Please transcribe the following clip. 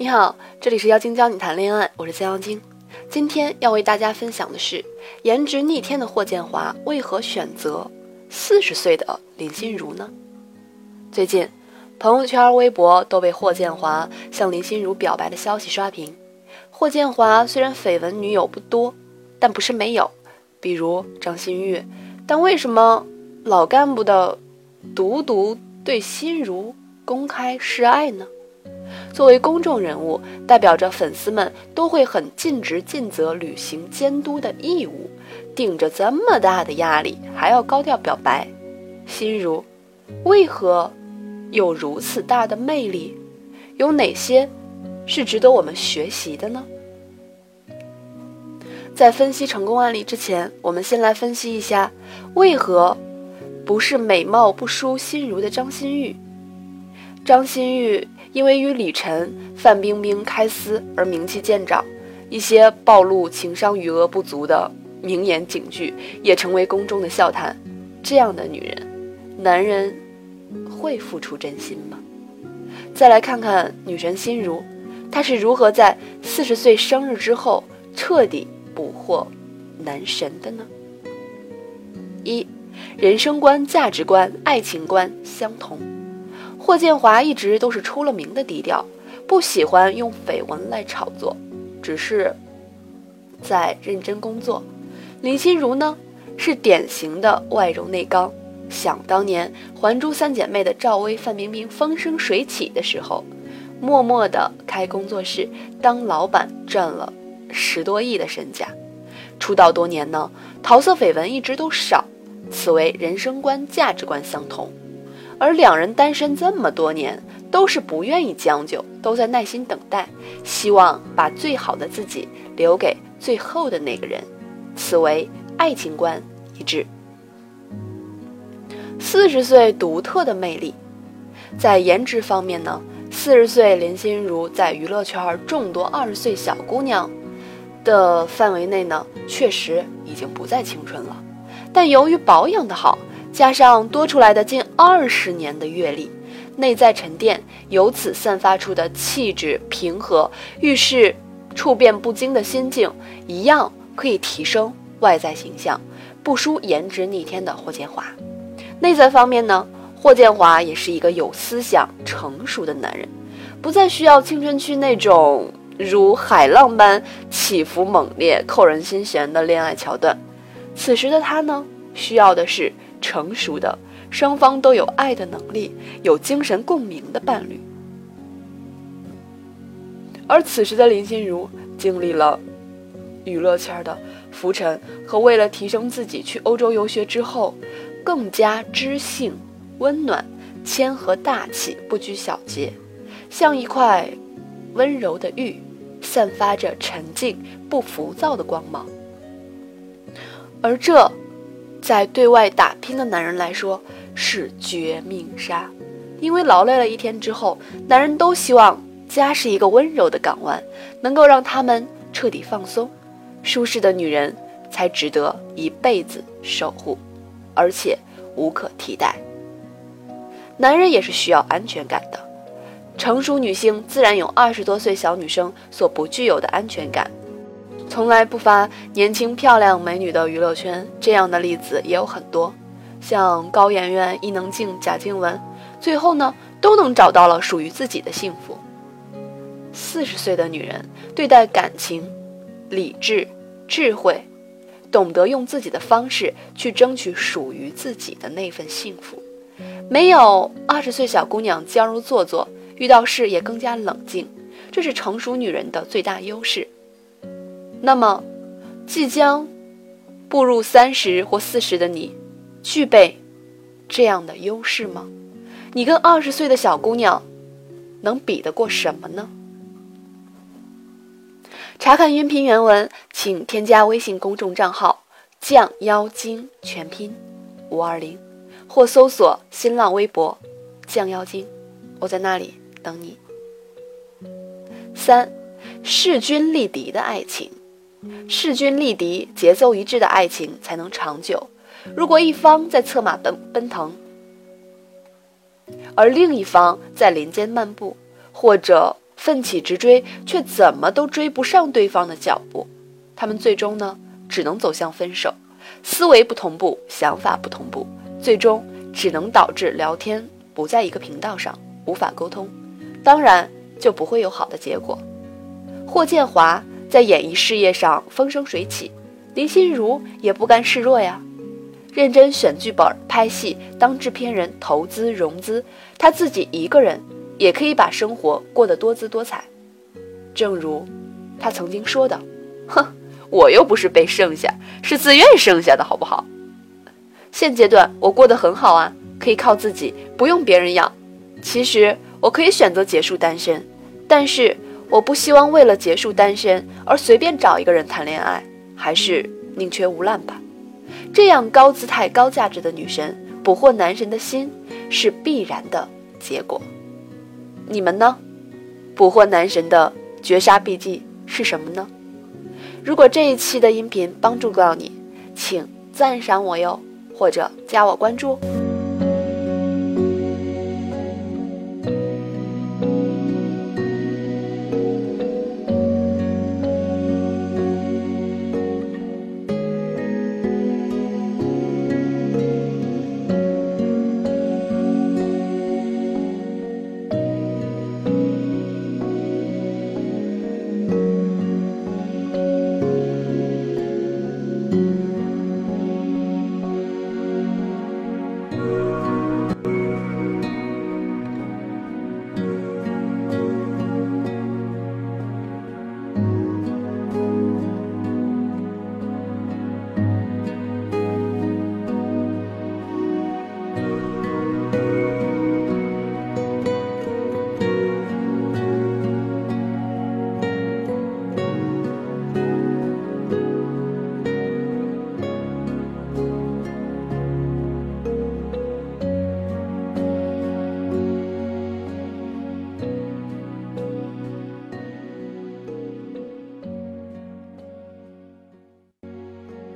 你好，这里是妖精教你谈恋爱，我是江妖精。今天要为大家分享的是，颜值逆天的霍建华为何选择四十岁的林心如呢？最近，朋友圈、微博都被霍建华向林心如表白的消息刷屏。霍建华虽然绯闻女友不多，但不是没有，比如张馨予。但为什么老干部的独独对心如公开示爱呢？作为公众人物，代表着粉丝们都会很尽职尽责履行监督的义务，顶着这么大的压力还要高调表白。心如为何有如此大的魅力？有哪些是值得我们学习的呢？在分析成功案例之前，我们先来分析一下为何不是美貌不输心如的张馨予。张馨予。因为与李晨、范冰冰开撕而名气渐长，一些暴露情商余额不足的名言警句也成为公众的笑谈。这样的女人，男人会付出真心吗？再来看看女神心如，她是如何在四十岁生日之后彻底捕获男神的呢？一，人生观、价值观、爱情观相同。霍建华一直都是出了名的低调，不喜欢用绯闻来炒作，只是在认真工作。林心如呢，是典型的外柔内刚。想当年《还珠三姐妹》的赵薇、范冰冰风生水起的时候，默默的开工作室当老板，赚了十多亿的身价。出道多年呢，桃色绯闻一直都少，此为人生观、价值观相同。而两人单身这么多年，都是不愿意将就，都在耐心等待，希望把最好的自己留给最后的那个人，此为爱情观一致。四十岁独特的魅力，在颜值方面呢，四十岁林心如在娱乐圈众多二十岁小姑娘的范围内呢，确实已经不再青春了，但由于保养的好。加上多出来的近二十年的阅历，内在沉淀，由此散发出的气质平和、遇事处变不惊的心境，一样可以提升外在形象，不输颜值逆天的霍建华。内在方面呢，霍建华也是一个有思想、成熟的男人，不再需要青春期那种如海浪般起伏猛烈、扣人心弦的恋爱桥段。此时的他呢，需要的是。成熟的双方都有爱的能力，有精神共鸣的伴侣。而此时的林心如经历了娱乐圈的浮沉和为了提升自己去欧洲游学之后，更加知性、温暖、谦和、大气，不拘小节，像一块温柔的玉，散发着沉静不浮躁的光芒。而这。在对外打拼的男人来说是绝命杀，因为劳累了一天之后，男人都希望家是一个温柔的港湾，能够让他们彻底放松。舒适的女人才值得一辈子守护，而且无可替代。男人也是需要安全感的，成熟女性自然有二十多岁小女生所不具有的安全感。从来不乏年轻漂亮美女的娱乐圈，这样的例子也有很多，像高圆圆、伊能静、贾静雯，最后呢都能找到了属于自己的幸福。四十岁的女人对待感情，理智、智慧，懂得用自己的方式去争取属于自己的那份幸福，没有二十岁小姑娘娇柔做作，遇到事也更加冷静，这是成熟女人的最大优势。那么，即将步入三十或四十的你，具备这样的优势吗？你跟二十岁的小姑娘能比得过什么呢？查看音频原文，请添加微信公众账号“降妖精”全拼五二零，或搜索新浪微博“降妖精”，我在那里等你。三，势均力敌的爱情。势均力敌、节奏一致的爱情才能长久。如果一方在策马奔奔腾，而另一方在林间漫步，或者奋起直追，却怎么都追不上对方的脚步。他们最终呢，只能走向分手。思维不同步，想法不同步，最终只能导致聊天不在一个频道上，无法沟通。当然，就不会有好的结果。霍建华在演艺事业上风生水起，林心如也不甘示弱呀。认真选剧本、拍戏、当制片人、投资融资，她自己一个人也可以把生活过得多姿多彩。正如她曾经说的：“哼，我又不是被剩下，是自愿剩下的，好不好？”现阶段我过得很好啊，可以靠自己，不用别人养。其实我可以选择结束单身，但是我不希望为了结束单身而随便找一个人谈恋爱，还是宁缺毋滥吧。这样高姿态、高价值的女神捕获男神的心是必然的结果。你们呢？捕获男神的绝杀秘技是什么呢？如果这一期的音频帮助到你，请赞赏我哟，或者加我关注。